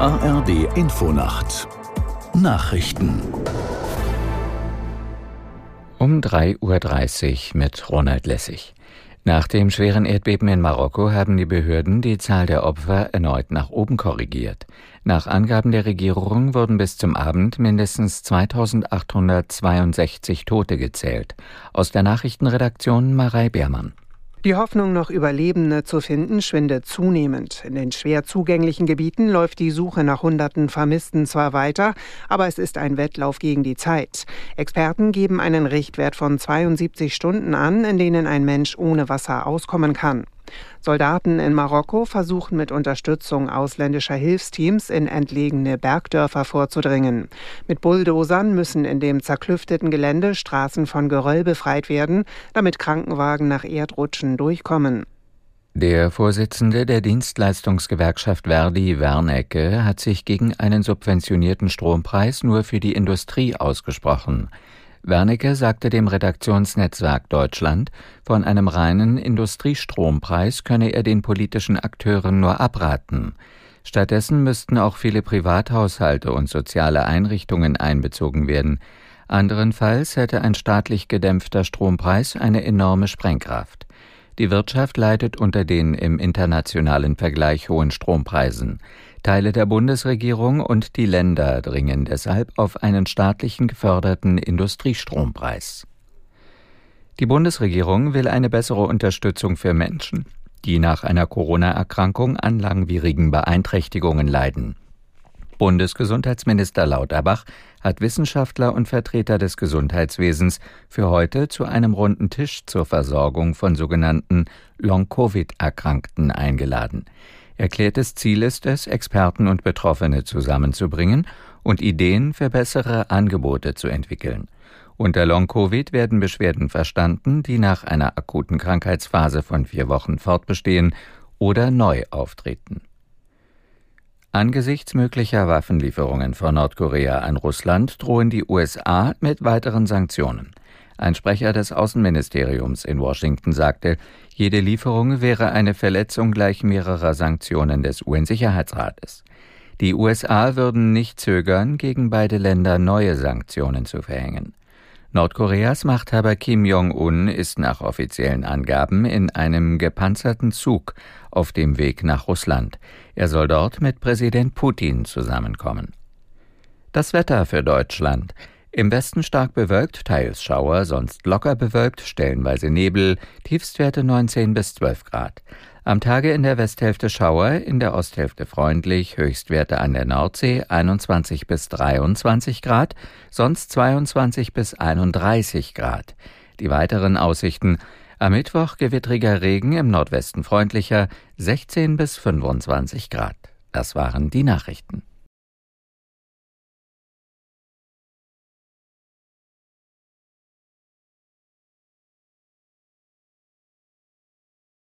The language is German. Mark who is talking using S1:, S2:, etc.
S1: ARD Infonacht Nachrichten
S2: um 3.30 Uhr mit Ronald Lessig. Nach dem schweren Erdbeben in Marokko haben die Behörden die Zahl der Opfer erneut nach oben korrigiert. Nach Angaben der Regierung wurden bis zum Abend mindestens 2862 Tote gezählt. Aus der Nachrichtenredaktion Marei Beermann.
S3: Die Hoffnung, noch Überlebende zu finden, schwindet zunehmend. In den schwer zugänglichen Gebieten läuft die Suche nach Hunderten Vermissten zwar weiter, aber es ist ein Wettlauf gegen die Zeit. Experten geben einen Richtwert von 72 Stunden an, in denen ein Mensch ohne Wasser auskommen kann. Soldaten in Marokko versuchen mit Unterstützung ausländischer Hilfsteams in entlegene Bergdörfer vorzudringen. Mit Bulldozern müssen in dem zerklüfteten Gelände Straßen von Geröll befreit werden, damit Krankenwagen nach Erdrutschen durchkommen.
S2: Der Vorsitzende der Dienstleistungsgewerkschaft Verdi, Wernecke, hat sich gegen einen subventionierten Strompreis nur für die Industrie ausgesprochen. Wernicke sagte dem Redaktionsnetzwerk Deutschland, von einem reinen Industriestrompreis könne er den politischen Akteuren nur abraten. Stattdessen müssten auch viele Privathaushalte und soziale Einrichtungen einbezogen werden. Anderenfalls hätte ein staatlich gedämpfter Strompreis eine enorme Sprengkraft. Die Wirtschaft leidet unter den im internationalen Vergleich hohen Strompreisen. Teile der Bundesregierung und die Länder dringen deshalb auf einen staatlichen geförderten Industriestrompreis. Die Bundesregierung will eine bessere Unterstützung für Menschen, die nach einer Corona-Erkrankung an langwierigen Beeinträchtigungen leiden. Bundesgesundheitsminister Lauterbach hat Wissenschaftler und Vertreter des Gesundheitswesens für heute zu einem runden Tisch zur Versorgung von sogenannten Long-Covid-Erkrankten eingeladen. Erklärtes Ziel ist es, Experten und Betroffene zusammenzubringen und Ideen für bessere Angebote zu entwickeln. Unter Long-Covid werden Beschwerden verstanden, die nach einer akuten Krankheitsphase von vier Wochen fortbestehen oder neu auftreten. Angesichts möglicher Waffenlieferungen von Nordkorea an Russland drohen die USA mit weiteren Sanktionen. Ein Sprecher des Außenministeriums in Washington sagte, jede Lieferung wäre eine Verletzung gleich mehrerer Sanktionen des UN-Sicherheitsrates. Die USA würden nicht zögern, gegen beide Länder neue Sanktionen zu verhängen. Nordkoreas Machthaber Kim Jong-un ist nach offiziellen Angaben in einem gepanzerten Zug auf dem Weg nach Russland. Er soll dort mit Präsident Putin zusammenkommen. Das Wetter für Deutschland. Im Westen stark bewölkt, teils Schauer, sonst locker bewölkt, stellenweise Nebel, Tiefstwerte 19 bis 12 Grad. Am Tage in der Westhälfte Schauer, in der Osthälfte freundlich, Höchstwerte an der Nordsee 21 bis 23 Grad, sonst 22 bis 31 Grad. Die weiteren Aussichten am Mittwoch gewittriger Regen im Nordwesten freundlicher 16 bis 25 Grad. Das waren die Nachrichten.